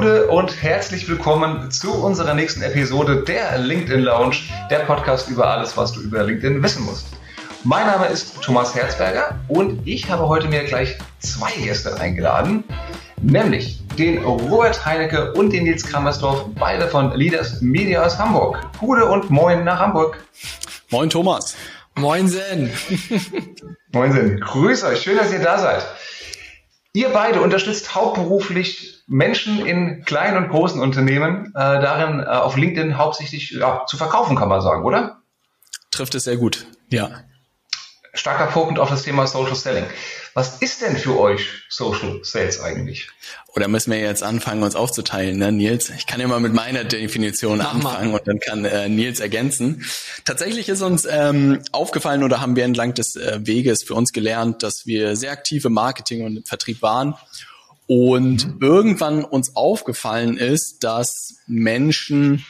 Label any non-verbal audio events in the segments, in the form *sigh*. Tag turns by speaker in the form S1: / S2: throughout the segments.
S1: Gude und herzlich willkommen zu unserer nächsten Episode der LinkedIn Lounge, der Podcast über alles, was du über LinkedIn wissen musst. Mein Name ist Thomas Herzberger und ich habe heute mir gleich zwei Gäste eingeladen, nämlich den Robert Heinecke und den Nils Krammersdorf, beide von Leaders Media aus Hamburg. Gude und moin nach Hamburg.
S2: Moin Thomas.
S3: Moinsen.
S1: Moinsen. Grüß euch, schön, dass ihr da seid. Ihr beide unterstützt hauptberuflich Menschen in kleinen und großen Unternehmen, äh, darin äh, auf LinkedIn hauptsächlich ja, zu verkaufen, kann man sagen, oder?
S2: Trifft es sehr gut, ja.
S1: Starker Fokus auf das Thema Social Selling. Was ist denn für euch Social Sales eigentlich?
S2: Oder müssen wir jetzt anfangen, uns aufzuteilen, ne, Nils? Ich kann ja mal mit meiner Definition Mach anfangen mal. und dann kann äh, Nils ergänzen. Tatsächlich ist uns ähm, aufgefallen oder haben wir entlang des äh, Weges für uns gelernt, dass wir sehr aktive Marketing und Vertrieb waren und mhm. irgendwann uns aufgefallen ist, dass Menschen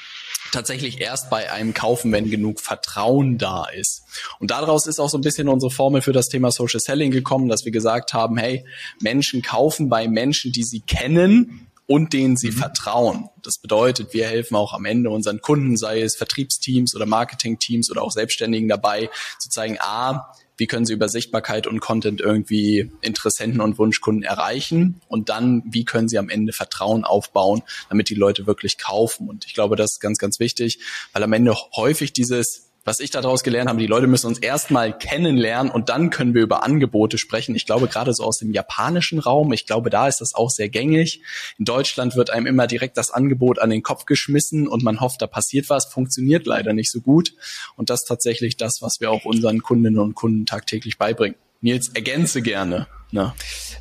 S2: tatsächlich erst bei einem kaufen, wenn genug Vertrauen da ist. Und daraus ist auch so ein bisschen unsere Formel für das Thema Social Selling gekommen, dass wir gesagt haben, hey, Menschen kaufen bei Menschen, die sie kennen und denen sie mhm. vertrauen. Das bedeutet, wir helfen auch am Ende unseren Kunden, sei es Vertriebsteams oder Marketingteams oder auch Selbstständigen dabei, zu zeigen, a, wie können sie über Sichtbarkeit und Content irgendwie Interessenten und Wunschkunden erreichen und dann, wie können sie am Ende Vertrauen aufbauen, damit die Leute wirklich kaufen. Und ich glaube, das ist ganz, ganz wichtig, weil am Ende häufig dieses was ich daraus gelernt habe, die Leute müssen uns erstmal kennenlernen und dann können wir über Angebote sprechen. Ich glaube gerade so aus dem japanischen Raum, ich glaube, da ist das auch sehr gängig. In Deutschland wird einem immer direkt das Angebot an den Kopf geschmissen und man hofft, da passiert was, funktioniert leider nicht so gut. Und das ist tatsächlich das, was wir auch unseren Kundinnen und Kunden tagtäglich beibringen. Nils, ergänze gerne. Ne?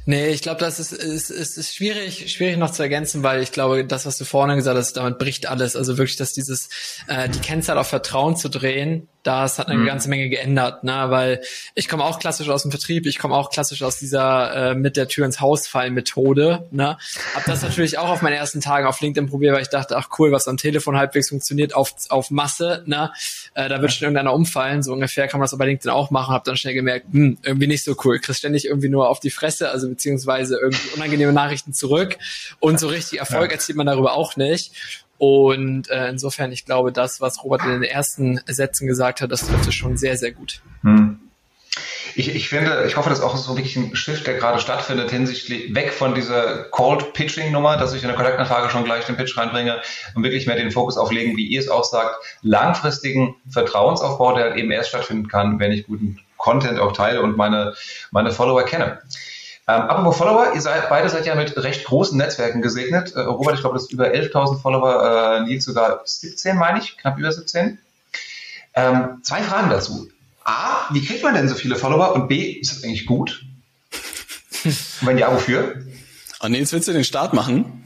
S3: Nee, ich glaube, das ist, ist, ist, ist schwierig, schwierig noch zu ergänzen, weil ich glaube, das, was du vorne gesagt hast, damit bricht alles. Also wirklich, dass dieses, äh, die Kennzahl auf Vertrauen zu drehen, das hat eine mhm. ganze Menge geändert, ne? Weil ich komme auch klassisch aus dem Vertrieb, ich komme auch klassisch aus dieser äh, mit der Tür ins Haus fallen Methode, ne? Hab das natürlich auch auf meinen ersten Tagen auf LinkedIn probiert, weil ich dachte, ach cool, was am Telefon halbwegs funktioniert, auf, auf Masse, ne? Äh, da wird schon irgendeiner umfallen, so ungefähr kann man das bei LinkedIn auch machen, hab dann schnell gemerkt, hm, irgendwie nicht so cool, kriegst ständig irgendwie nur auf die Fresse, also beziehungsweise irgendwie unangenehme Nachrichten zurück und so richtig Erfolg ja. erzielt man darüber auch nicht. Und äh, insofern, ich glaube, das, was Robert in den ersten Sätzen gesagt hat, das trifft es schon sehr, sehr gut. Hm.
S1: Ich, ich finde, ich hoffe, das ist auch so wirklich ein Shift, der gerade stattfindet, hinsichtlich weg von dieser Cold Pitching Nummer, dass ich in der Kontaktanfrage schon gleich den Pitch reinbringe und wirklich mehr den Fokus auflegen, wie ihr es auch sagt, langfristigen Vertrauensaufbau, der halt eben erst stattfinden kann, wenn ich guten Content auch teile und meine, meine Follower kenne. Ähm, apropos Follower, ihr seid, beide seid ja mit recht großen Netzwerken gesegnet. Äh, Robert, ich glaube, das ist über 11.000 Follower, äh, Nils sogar 17, meine ich, knapp über 17. Ähm, zwei Fragen dazu. A, wie kriegt man denn so viele Follower? Und B, ist das eigentlich gut? Und *laughs* wenn ja, wofür?
S2: Und Nils, willst du den Start machen?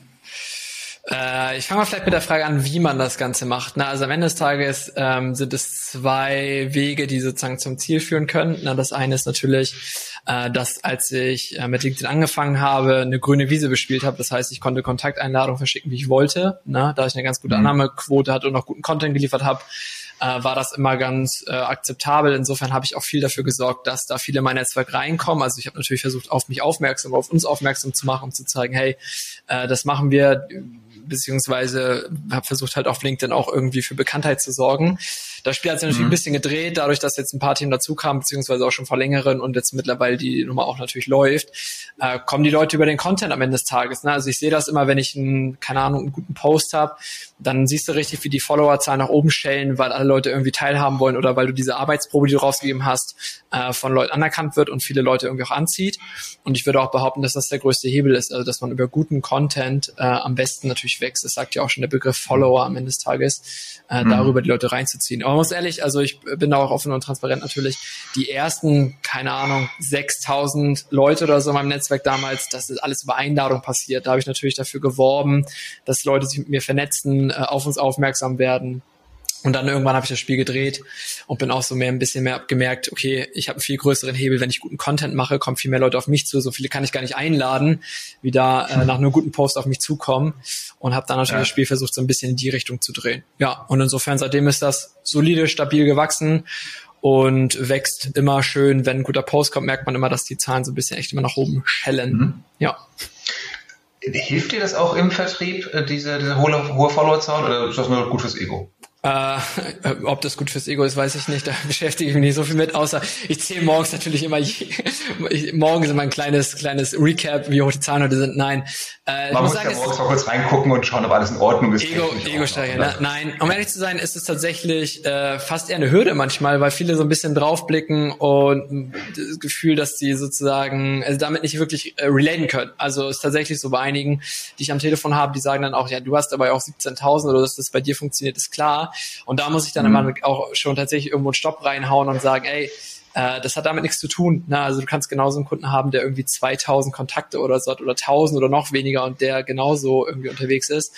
S3: Äh, ich fange mal vielleicht mit der Frage an, wie man das Ganze macht. Na, also am Ende des Tages ähm, sind es zwei Wege, die sozusagen zum Ziel führen können. Na, das eine ist natürlich, äh, dass als ich äh, mit LinkedIn angefangen habe, eine grüne Wiese bespielt habe. Das heißt, ich konnte Kontakteinladungen verschicken, wie ich wollte. Na, da ich eine ganz gute mhm. Annahmequote hatte und auch guten Content geliefert habe, äh, war das immer ganz äh, akzeptabel. Insofern habe ich auch viel dafür gesorgt, dass da viele in mein Netzwerk reinkommen. Also ich habe natürlich versucht, auf mich aufmerksam, auf uns aufmerksam zu machen, um zu zeigen, hey, äh, das machen wir beziehungsweise habe versucht halt auf LinkedIn auch irgendwie für Bekanntheit zu sorgen. Das Spiel hat sich natürlich mhm. ein bisschen gedreht, dadurch, dass jetzt ein paar Themen dazu kamen, beziehungsweise auch schon vor längeren und jetzt mittlerweile die Nummer auch natürlich läuft, äh, kommen die Leute über den Content am Ende des Tages. Ne? Also ich sehe das immer, wenn ich einen, keine Ahnung, einen guten Post habe, dann siehst du richtig, wie die Followerzahlen nach oben stellen, weil alle Leute irgendwie teilhaben wollen oder weil du diese Arbeitsprobe, die du rausgegeben hast, äh, von Leuten anerkannt wird und viele Leute irgendwie auch anzieht. Und ich würde auch behaupten, dass das der größte Hebel ist, also dass man über guten Content äh, am besten natürlich wächst. Das sagt ja auch schon der Begriff Follower am Ende des Tages, äh, mhm. darüber die Leute reinzuziehen. Aber man muss ehrlich, also ich bin da auch offen und transparent natürlich, die ersten, keine Ahnung, 6000 Leute oder so in meinem Netzwerk damals, das ist alles über Einladung passiert. Da habe ich natürlich dafür geworben, dass Leute sich mit mir vernetzen, äh, auf uns aufmerksam werden. Und dann irgendwann habe ich das Spiel gedreht und bin auch so mehr ein bisschen mehr gemerkt, okay, ich habe einen viel größeren Hebel, wenn ich guten Content mache, kommen viel mehr Leute auf mich zu. So viele kann ich gar nicht einladen, wie da äh, nach einem guten Post auf mich zukommen. Und habe dann natürlich ja. das Spiel versucht, so ein bisschen in die Richtung zu drehen. Ja, und insofern seitdem ist das solide, stabil gewachsen und wächst immer schön. Wenn ein guter Post kommt, merkt man immer, dass die Zahlen so ein bisschen echt immer nach oben schellen. Mhm. Ja.
S1: Hilft dir das auch im Vertrieb, äh, diese, diese hohe, hohe Followerzahl, oder ist das nur gut fürs Ego?
S3: Äh, ob das gut fürs Ego ist, weiß ich nicht. Da *laughs* beschäftige ich mich nicht so viel mit, außer ich zähle morgens natürlich immer, ich, *laughs* morgens immer ein kleines, kleines Recap, wie hoch die Zahlen heute sind. Nein.
S1: Äh, Man muss, muss sagen, ja morgens mal kurz reingucken und schauen, ob alles in Ordnung ist.
S3: Ego, Ego streichen, ne? Nein, um ehrlich zu sein, ist es tatsächlich äh, fast eher eine Hürde manchmal, weil viele so ein bisschen draufblicken und das Gefühl, dass sie sozusagen also damit nicht wirklich äh, relaten können. Also ist tatsächlich so bei einigen, die ich am Telefon habe, die sagen dann auch, ja, du hast aber auch 17.000 oder dass das bei dir funktioniert, ist klar. Und da muss ich dann mhm. immer auch schon tatsächlich irgendwo einen Stopp reinhauen und sagen, ey, äh, das hat damit nichts zu tun. Ne? Also du kannst genauso einen Kunden haben, der irgendwie 2000 Kontakte oder so hat oder 1000 oder noch weniger und der genauso irgendwie unterwegs ist.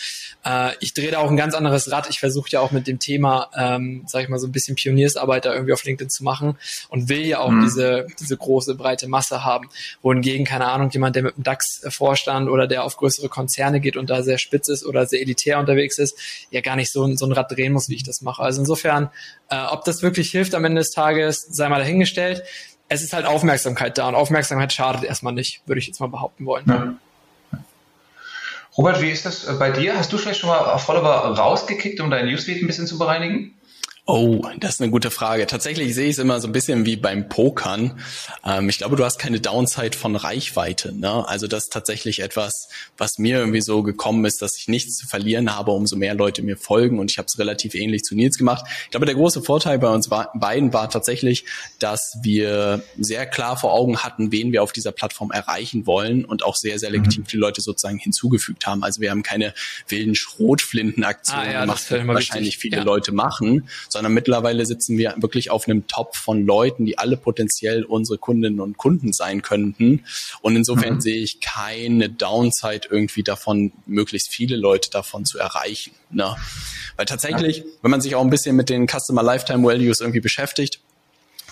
S3: Äh, ich drehe da auch ein ganz anderes Rad. Ich versuche ja auch mit dem Thema, ähm, sag ich mal, so ein bisschen Pioniersarbeit da irgendwie auf LinkedIn zu machen und will ja auch mhm. diese, diese große, breite Masse haben. Wohingegen, keine Ahnung, jemand, der mit dem DAX-Vorstand oder der auf größere Konzerne geht und da sehr spitz ist oder sehr elitär unterwegs ist, ja gar nicht so, so ein Rad drehen muss, wie ich das mache. Also insofern, äh, ob das wirklich hilft am Ende des Tages, sei mal dahingestellt dahingestellt. Es ist halt Aufmerksamkeit da und Aufmerksamkeit schadet erstmal nicht, würde ich jetzt mal behaupten wollen. Ja.
S1: Robert, wie ist das bei dir? Hast du vielleicht schon mal Follower rausgekickt, um dein Newsfeed ein bisschen zu bereinigen?
S2: Oh, das ist eine gute Frage. Tatsächlich sehe ich es immer so ein bisschen wie beim Pokern. Ähm, ich glaube, du hast keine Downside von Reichweite. Ne? Also das ist tatsächlich etwas, was mir irgendwie so gekommen ist, dass ich nichts zu verlieren habe, umso mehr Leute mir folgen. Und ich habe es relativ ähnlich zu Nils gemacht. Ich glaube, der große Vorteil bei uns beiden war tatsächlich, dass wir sehr klar vor Augen hatten, wen wir auf dieser Plattform erreichen wollen und auch sehr selektiv mhm. die Leute sozusagen hinzugefügt haben. Also wir haben keine wilden Schrotflintenaktionen ah, ja, gemacht, die wahrscheinlich wichtig. viele ja. Leute machen sondern mittlerweile sitzen wir wirklich auf einem Top von Leuten, die alle potenziell unsere Kundinnen und Kunden sein könnten. Und insofern mhm. sehe ich keine Downside irgendwie davon, möglichst viele Leute davon zu erreichen. Ne? Weil tatsächlich, wenn man sich auch ein bisschen mit den Customer Lifetime Values irgendwie beschäftigt,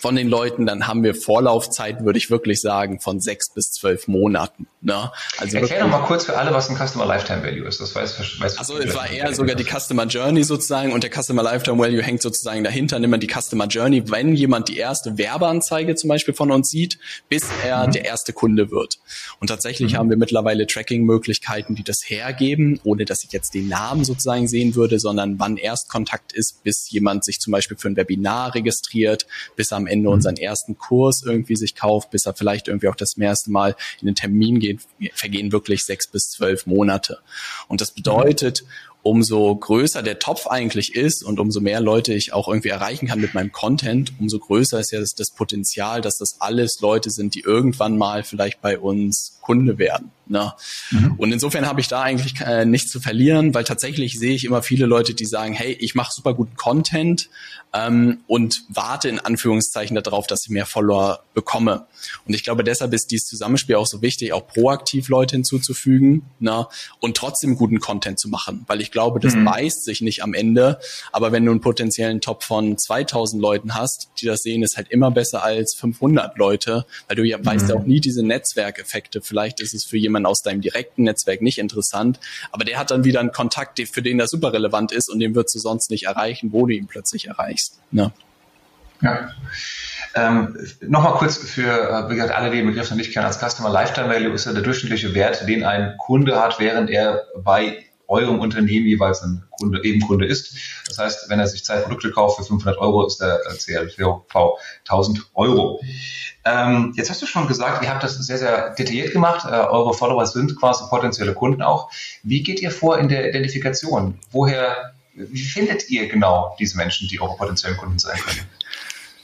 S2: von den Leuten, dann haben wir Vorlaufzeit, würde ich wirklich sagen, von sechs bis zwölf Monaten. Ne?
S1: Also Erklär doch mal kurz für alle, was ein Customer Lifetime Value ist. Das weiß,
S2: weiß Also es war eher sogar die Customer Journey sozusagen und der Customer Lifetime Value hängt sozusagen dahinter, nimmt man die Customer Journey, wenn jemand die erste Werbeanzeige zum Beispiel von uns sieht, bis er mhm. der erste Kunde wird. Und tatsächlich mhm. haben wir mittlerweile Tracking-Möglichkeiten, die das hergeben, ohne dass ich jetzt den Namen sozusagen sehen würde, sondern wann Erstkontakt ist, bis jemand sich zum Beispiel für ein Webinar registriert, bis am Ende mhm. unseren ersten Kurs irgendwie sich kauft, bis er vielleicht irgendwie auch das erste Mal in den Termin geht, vergehen wirklich sechs bis zwölf Monate. Und das bedeutet, umso größer der Topf eigentlich ist und umso mehr Leute ich auch irgendwie erreichen kann mit meinem Content, umso größer ist ja das, das Potenzial, dass das alles Leute sind, die irgendwann mal vielleicht bei uns Kunde werden. Ne? Mhm. Und insofern habe ich da eigentlich äh, nichts zu verlieren, weil tatsächlich sehe ich immer viele Leute, die sagen, hey, ich mache super guten Content ähm, und warte in Anführungszeichen darauf, dass ich mehr Follower bekomme. Und ich glaube, deshalb ist dieses Zusammenspiel auch so wichtig, auch proaktiv Leute hinzuzufügen ne? und trotzdem guten Content zu machen, weil ich glaube, das mhm. beißt sich nicht am Ende. Aber wenn du einen potenziellen Top von 2000 Leuten hast, die das sehen, ist halt immer besser als 500 Leute, weil du ja mhm. weißt ja auch nie diese Netzwerkeffekte Vielleicht ist es für jemanden aus deinem direkten Netzwerk nicht interessant, aber der hat dann wieder einen Kontakt, für den das super relevant ist und den würdest du sonst nicht erreichen, wo du ihn plötzlich erreichst. Ne?
S1: Ja. Ähm, Nochmal kurz für, äh, alle, die den Begriff noch nicht kennen, als Customer Lifetime Value ist ja der durchschnittliche Wert, den ein Kunde hat, während er bei eurem Unternehmen jeweils ein Kunde, eben Kunde ist. Das heißt, wenn er sich zwei Produkte kauft für 500 Euro, ist der CLV 1000 Euro. Ähm, jetzt hast du schon gesagt, ihr habt das sehr, sehr detailliert gemacht. Äh, eure Follower sind quasi potenzielle Kunden auch. Wie geht ihr vor in der Identifikation? Woher, wie findet ihr genau diese Menschen, die eure potenziellen Kunden sein können?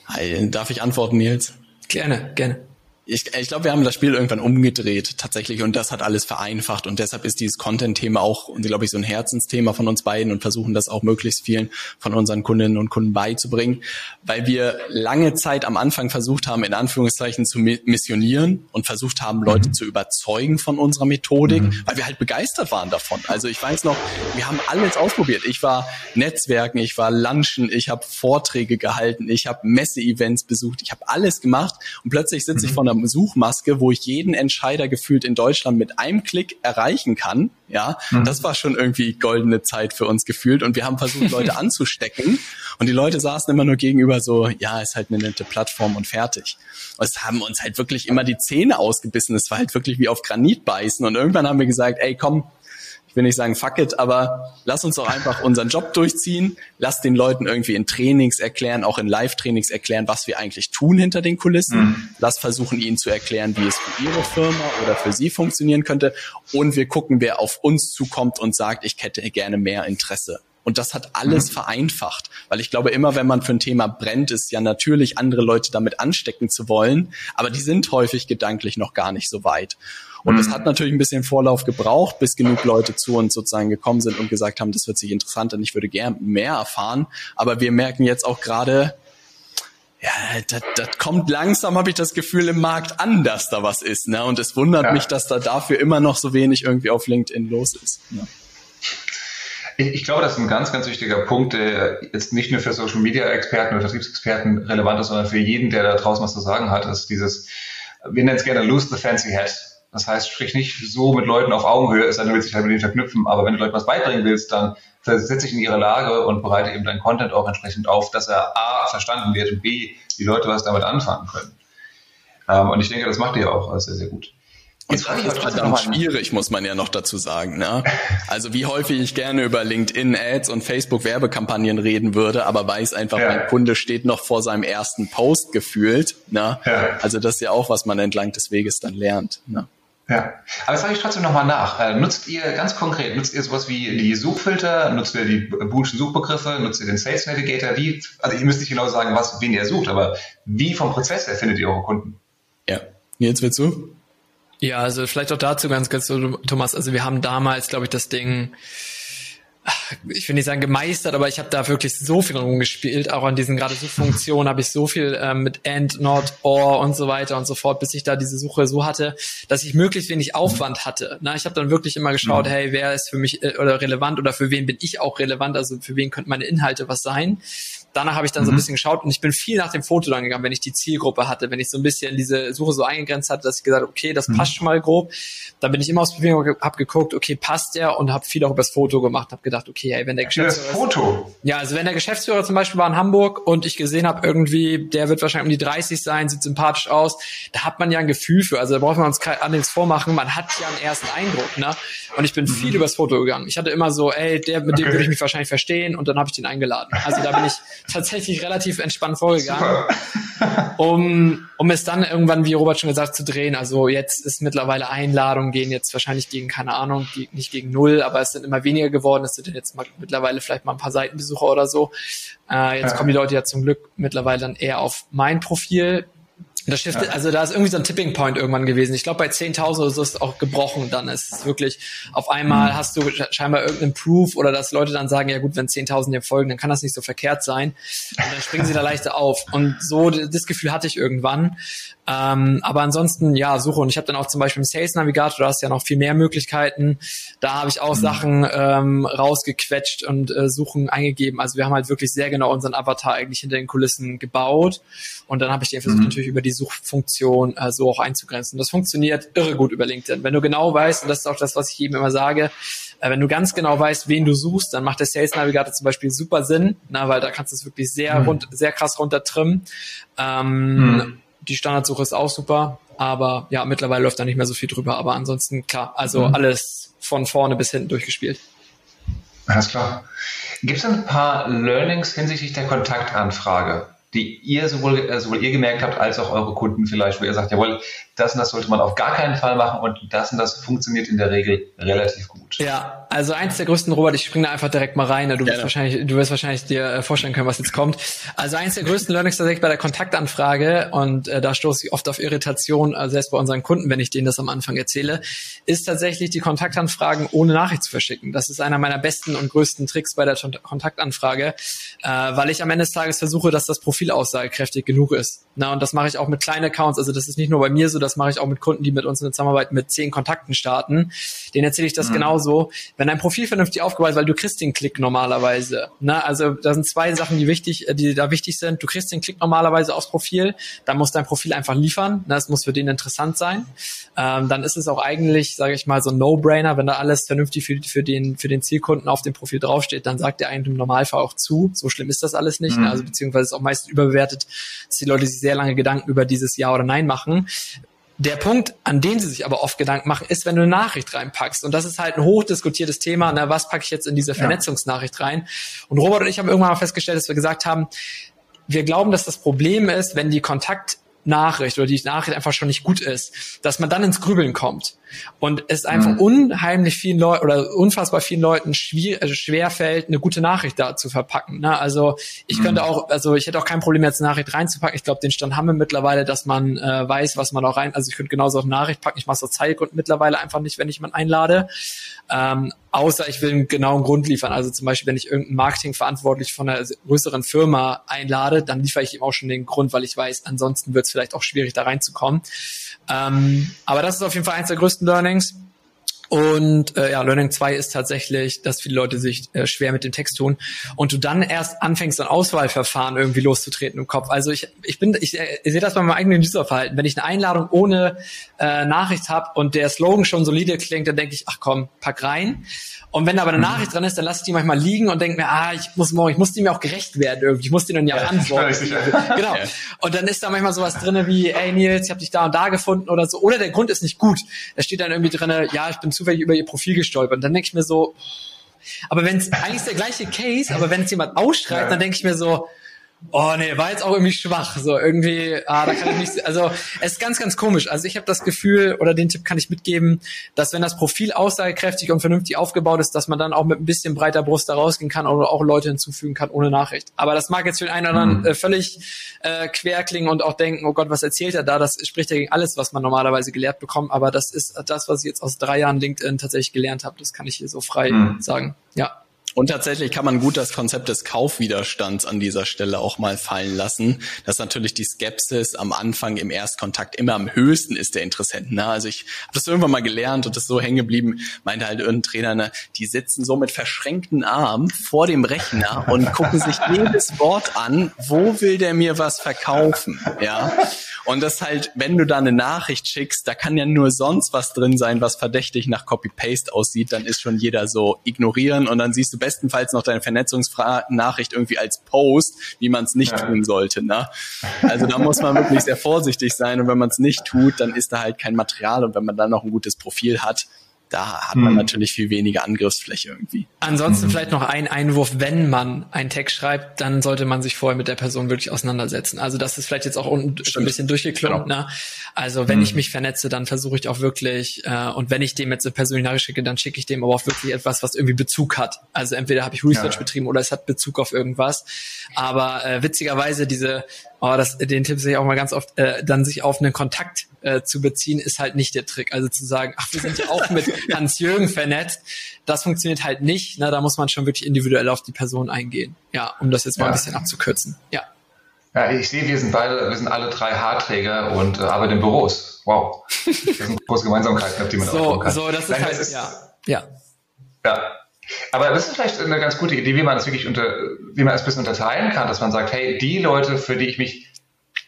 S2: Hi, darf ich antworten, Nils?
S3: Gerne, gerne
S2: ich, ich glaube, wir haben das Spiel irgendwann umgedreht tatsächlich und das hat alles vereinfacht und deshalb ist dieses Content-Thema auch, glaube ich, so ein Herzensthema von uns beiden und versuchen das auch möglichst vielen von unseren Kundinnen und Kunden beizubringen, weil wir lange Zeit am Anfang versucht haben, in Anführungszeichen zu missionieren und versucht haben, Leute mhm. zu überzeugen von unserer Methodik, mhm. weil wir halt begeistert waren davon. Also ich weiß noch, wir haben alles ausprobiert. Ich war Netzwerken, ich war Lunchen, ich habe Vorträge gehalten, ich habe Messe-Events besucht, ich habe alles gemacht und plötzlich sitze mhm. ich vor einer Suchmaske, wo ich jeden Entscheider gefühlt in Deutschland mit einem Klick erreichen kann. Ja, mhm. das war schon irgendwie goldene Zeit für uns gefühlt und wir haben versucht, Leute *laughs* anzustecken und die Leute saßen immer nur gegenüber so, ja, ist halt eine nette Plattform und fertig. Und es haben uns halt wirklich immer die Zähne ausgebissen. Es war halt wirklich wie auf Granit beißen und irgendwann haben wir gesagt, ey, komm, ich will nicht sagen fuck it, aber lass uns doch einfach unseren Job durchziehen, lass den Leuten irgendwie in Trainings erklären, auch in Live-Trainings erklären, was wir eigentlich tun hinter den Kulissen, mhm. lass versuchen ihnen zu erklären, wie es für ihre Firma oder für sie funktionieren könnte und wir gucken, wer auf uns zukommt und sagt, ich hätte gerne mehr Interesse. Und das hat alles mhm. vereinfacht, weil ich glaube, immer wenn man für ein Thema brennt, ist ja natürlich andere Leute damit anstecken zu wollen, aber die sind häufig gedanklich noch gar nicht so weit. Und es mhm. hat natürlich ein bisschen Vorlauf gebraucht, bis genug Leute zu uns sozusagen gekommen sind und gesagt haben, das wird sich interessant und ich würde gern mehr erfahren. Aber wir merken jetzt auch gerade, ja, das, das kommt langsam, habe ich das Gefühl, im Markt an, dass da was ist. Ne? Und es wundert ja. mich, dass da dafür immer noch so wenig irgendwie auf LinkedIn los ist. Ne?
S1: Ich, ich, glaube, das ist ein ganz, ganz wichtiger Punkt, der jetzt nicht nur für Social Media Experten oder Vertriebsexperten relevant ist, sondern für jeden, der da draußen was zu sagen hat, ist dieses, wir nennen es gerne lose the fancy hat. Das heißt, sprich nicht so mit Leuten auf Augenhöhe, es sei denn, du willst dich halt mit denen verknüpfen, aber wenn du Leuten was beibringen willst, dann setze dich in ihre Lage und bereite eben deinen Content auch entsprechend auf, dass er A, verstanden wird und B, die Leute was damit anfangen können. Ähm, und ich denke, das macht ihr auch sehr, sehr gut.
S2: Und das ist verdammt schwierig, muss man ja noch dazu sagen. Ne? Also wie häufig ich gerne über LinkedIn-Ads und Facebook-Werbekampagnen reden würde, aber weiß einfach, ja. mein Kunde steht noch vor seinem ersten Post gefühlt. Ne? Ja. Also das ist ja auch, was man entlang des Weges dann lernt. Ne?
S1: Ja, aber das frage ich trotzdem nochmal nach. Äh, nutzt ihr ganz konkret, nutzt ihr sowas wie die Suchfilter, nutzt ihr die boolschen Suchbegriffe, nutzt ihr den Sales Navigator? Wie, also ihr müsst nicht genau sagen, was, wen ihr sucht, aber wie vom Prozess her findet ihr eure Kunden?
S2: Ja, jetzt willst du?
S3: Ja, also vielleicht auch dazu ganz kurz, Thomas. Also wir haben damals, glaube ich, das Ding, ich will nicht sagen gemeistert, aber ich habe da wirklich so viel rumgespielt. Auch an diesen gerade Suchfunktionen habe ich so viel ähm, mit and, not, or und so weiter und so fort, bis ich da diese Suche so hatte, dass ich möglichst wenig Aufwand hatte. Na, ich habe dann wirklich immer geschaut, mhm. hey, wer ist für mich äh, oder relevant oder für wen bin ich auch relevant? Also für wen könnten meine Inhalte was sein? Danach habe ich dann mhm. so ein mhm. bisschen geschaut und ich bin viel nach dem Foto dann gegangen, wenn ich die Zielgruppe hatte, wenn ich so ein bisschen diese Suche so eingegrenzt hatte, dass ich gesagt habe, okay, das mhm. passt schon mal grob. Dann bin ich immer aufs Profil, habe geguckt, okay, passt der und habe viel auch über das Foto gemacht, habe gedacht, okay, hey, wenn der Geschäftsführer
S1: das Foto.
S3: ja, also wenn der Geschäftsführer zum Beispiel war in Hamburg und ich gesehen habe irgendwie, der wird wahrscheinlich um die 30 sein, sieht sympathisch aus, da hat man ja ein Gefühl für. Also da braucht man uns an nichts vormachen, man hat ja einen ersten Eindruck, ne? Und ich bin mhm. viel übers Foto gegangen. Ich hatte immer so, ey, der mit okay. dem würde ich mich wahrscheinlich verstehen und dann habe ich den eingeladen. Also da bin ich tatsächlich relativ entspannt vorgegangen, um, um es dann irgendwann, wie Robert schon gesagt, zu drehen. Also jetzt ist mittlerweile Einladungen gehen jetzt wahrscheinlich gegen, keine Ahnung, nicht gegen null, aber es sind immer weniger geworden. Es sind jetzt mal, mittlerweile vielleicht mal ein paar Seitenbesucher oder so. Äh, jetzt ja. kommen die Leute ja zum Glück mittlerweile dann eher auf mein Profil. Das Schiff, ja. also da ist irgendwie so ein Tipping Point irgendwann gewesen. Ich glaube, bei 10.000 oder so ist es auch gebrochen. Dann ist es wirklich, auf einmal mhm. hast du scheinbar irgendeinen Proof oder dass Leute dann sagen, ja gut, wenn 10.000 dir folgen, dann kann das nicht so verkehrt sein. Und dann springen sie da leichter auf. Und so, das Gefühl hatte ich irgendwann. Ähm, aber ansonsten, ja, Suche. Und ich habe dann auch zum Beispiel im Sales Navigator, da hast du ja noch viel mehr Möglichkeiten. Da habe ich auch mhm. Sachen ähm, rausgequetscht und äh, Suchen eingegeben. Also wir haben halt wirklich sehr genau unseren Avatar eigentlich hinter den Kulissen gebaut. Und dann habe ich den versucht, mhm. natürlich über die Suchfunktion äh, so auch einzugrenzen. Das funktioniert irre gut über LinkedIn. Wenn du genau weißt, und das ist auch das, was ich jedem immer sage, äh, wenn du ganz genau weißt, wen du suchst, dann macht der Sales Navigator zum Beispiel super Sinn, na, weil da kannst du es wirklich sehr mhm. rund, sehr krass runtertrimmen. Ähm, mhm die Standardsuche ist auch super, aber ja, mittlerweile läuft da nicht mehr so viel drüber. Aber ansonsten klar, also mhm. alles von vorne bis hinten durchgespielt.
S1: Alles klar. Gibt es ein paar Learnings hinsichtlich der Kontaktanfrage, die ihr sowohl, äh, sowohl ihr gemerkt habt, als auch eure Kunden vielleicht, wo ihr sagt, jawohl, das und das sollte man auf gar keinen Fall machen und das und das funktioniert in der Regel relativ gut.
S3: Ja, also eins der größten, Robert, ich springe da einfach direkt mal rein. Du wirst wahrscheinlich, du wirst wahrscheinlich dir äh, vorstellen können, was jetzt kommt. Also eins der größten Learnings tatsächlich bei der Kontaktanfrage und äh, da stoße ich oft auf Irritation, äh, selbst bei unseren Kunden, wenn ich denen das am Anfang erzähle, ist tatsächlich die Kontaktanfragen ohne Nachricht zu verschicken. Das ist einer meiner besten und größten Tricks bei der Kontaktanfrage, äh, weil ich am Ende des Tages versuche, dass das Profil aussagekräftig genug ist. Na, und das mache ich auch mit kleinen Accounts. Also das ist nicht nur bei mir so, das mache ich auch mit Kunden, die mit uns in der Zusammenarbeit mit zehn Kontakten starten. Denen erzähle ich das mhm. genauso. Wenn dein Profil vernünftig aufgebaut ist, weil du kriegst den Klick normalerweise. Na, also da sind zwei Sachen, die wichtig, die da wichtig sind. Du kriegst den Klick normalerweise aufs Profil, dann muss dein Profil einfach liefern. Na, es muss für den interessant sein. Ähm, dann ist es auch eigentlich, sage ich mal, so ein No-Brainer, wenn da alles vernünftig für, für den für den Zielkunden auf dem Profil draufsteht, dann sagt er eigentlich im Normalfall auch zu. So schlimm ist das alles nicht. Ne? Mhm. Also beziehungsweise ist auch meist überbewertet, dass die Leute sich sehr lange Gedanken über dieses Ja oder Nein machen. Der Punkt, an dem sie sich aber oft Gedanken machen, ist, wenn du eine Nachricht reinpackst. Und das ist halt ein hochdiskutiertes Thema. Na, was packe ich jetzt in diese Vernetzungsnachricht rein? Und Robert und ich haben irgendwann mal festgestellt, dass wir gesagt haben, wir glauben, dass das Problem ist, wenn die Kontakt Nachricht oder die Nachricht einfach schon nicht gut ist, dass man dann ins Grübeln kommt und es einfach mhm. unheimlich vielen Leuten oder unfassbar vielen Leuten schwer, also schwer fällt, eine gute Nachricht da zu verpacken. Ne? Also ich mhm. könnte auch, also ich hätte auch kein Problem, jetzt eine Nachricht reinzupacken. Ich glaube, den Stand haben wir mittlerweile, dass man äh, weiß, was man auch rein, also ich könnte genauso auch eine Nachricht packen. Ich mache es aus Zeitgründen mittlerweile einfach nicht, wenn ich jemanden einlade. Ähm, außer ich will einen genauen Grund liefern. Also zum Beispiel, wenn ich irgendeinen Marketingverantwortlich von einer größeren Firma einlade, dann liefere ich ihm auch schon den Grund, weil ich weiß, ansonsten wird es vielleicht auch schwierig, da reinzukommen. Ähm, aber das ist auf jeden Fall eins der größten Learnings. Und äh, ja, Learning 2 ist tatsächlich, dass viele Leute sich äh, schwer mit dem Text tun und du dann erst anfängst, ein Auswahlverfahren irgendwie loszutreten im Kopf. Also ich, ich bin, ich, äh, ich sehe das bei meinem eigenen Userverhalten. Wenn ich eine Einladung ohne äh, Nachricht habe und der Slogan schon solide klingt, dann denke ich, ach komm, pack rein. Und wenn da aber eine mhm. Nachricht dran ist, dann lasse ich die manchmal liegen und denke mir, ah, ich muss morgen, ich muss die mir auch gerecht werden irgendwie. Ich muss die dann ja, ja antworten. *laughs* *laughs* genau. Und dann ist da manchmal sowas drinne wie, ey Nils, ich habe dich da und da gefunden oder so. Oder der Grund ist nicht gut. Da steht dann irgendwie drinne, ja, ich bin zufällig über ihr Profil gestolpert. Und dann denke ich mir so, aber wenn es eigentlich ist der gleiche Case, aber wenn es jemand ausschreibt, ja. dann denke ich mir so, Oh nee, war jetzt auch irgendwie schwach. So irgendwie, ah, da kann ich nicht. Also es ist ganz, ganz komisch. Also ich habe das Gefühl oder den Tipp kann ich mitgeben, dass wenn das Profil aussagekräftig und vernünftig aufgebaut ist, dass man dann auch mit ein bisschen breiter Brust da rausgehen kann oder auch Leute hinzufügen kann ohne Nachricht. Aber das mag jetzt für den einen oder anderen mhm. äh, völlig äh, quer klingen und auch denken, oh Gott, was erzählt er da? Das spricht ja gegen alles, was man normalerweise gelehrt bekommt. Aber das ist das, was ich jetzt aus drei Jahren LinkedIn tatsächlich gelernt habe. Das kann ich hier so frei mhm. sagen. Ja.
S2: Und tatsächlich kann man gut das Konzept des Kaufwiderstands an dieser Stelle auch mal fallen lassen, dass natürlich die Skepsis am Anfang im Erstkontakt immer am höchsten ist der Interessenten. Ne? Also ich habe das irgendwann mal gelernt und das so hängen geblieben, meinte halt irgendein Trainer, ne, die sitzen so mit verschränkten Armen vor dem Rechner und gucken sich jedes Wort an, wo will der mir was verkaufen, ja? Und das halt, wenn du da eine Nachricht schickst, da kann ja nur sonst was drin sein, was verdächtig nach Copy-Paste aussieht, dann ist schon jeder so ignorieren und dann siehst du bestenfalls noch deine Vernetzungsnachricht irgendwie als Post, wie man es nicht ja. tun sollte. Ne? Also da muss man wirklich sehr vorsichtig sein und wenn man es nicht tut, dann ist da halt kein Material und wenn man dann noch ein gutes Profil hat, da hat man hm. natürlich viel weniger Angriffsfläche irgendwie.
S3: Ansonsten hm. vielleicht noch ein Einwurf, wenn man einen Text schreibt, dann sollte man sich vorher mit der Person wirklich auseinandersetzen. Also das ist vielleicht jetzt auch ein, ein bisschen durchgeklungen. Genau. Ne? Also wenn hm. ich mich vernetze, dann versuche ich auch wirklich, äh, und wenn ich dem jetzt eine persönliche Nachricht schicke, dann schicke ich dem aber auch wirklich etwas, was irgendwie Bezug hat. Also entweder habe ich Research ja. betrieben oder es hat Bezug auf irgendwas. Aber äh, witzigerweise diese Oh, das, den Tipp sehe ich auch mal ganz oft, äh, dann sich auf einen Kontakt äh, zu beziehen, ist halt nicht der Trick. Also zu sagen, ach, wir sind ja auch mit *laughs* Hans-Jürgen vernetzt, das funktioniert halt nicht. Na, da muss man schon wirklich individuell auf die Person eingehen. Ja, um das jetzt mal ja. ein bisschen abzukürzen. Ja.
S1: Ja, ich sehe, wir sind beide, wir sind alle drei Haarträger und äh, arbeiten in Büros. Wow. Das sind große Gemeinsamkeiten, auf die man
S3: so, kann. So, das ist Nein, halt, das ist, ja. Ja.
S1: Ja, aber das ist vielleicht eine ganz gute Idee, wie man das wirklich unter, wie man es ein bisschen unterteilen kann, dass man sagt, hey, die Leute, für die ich mich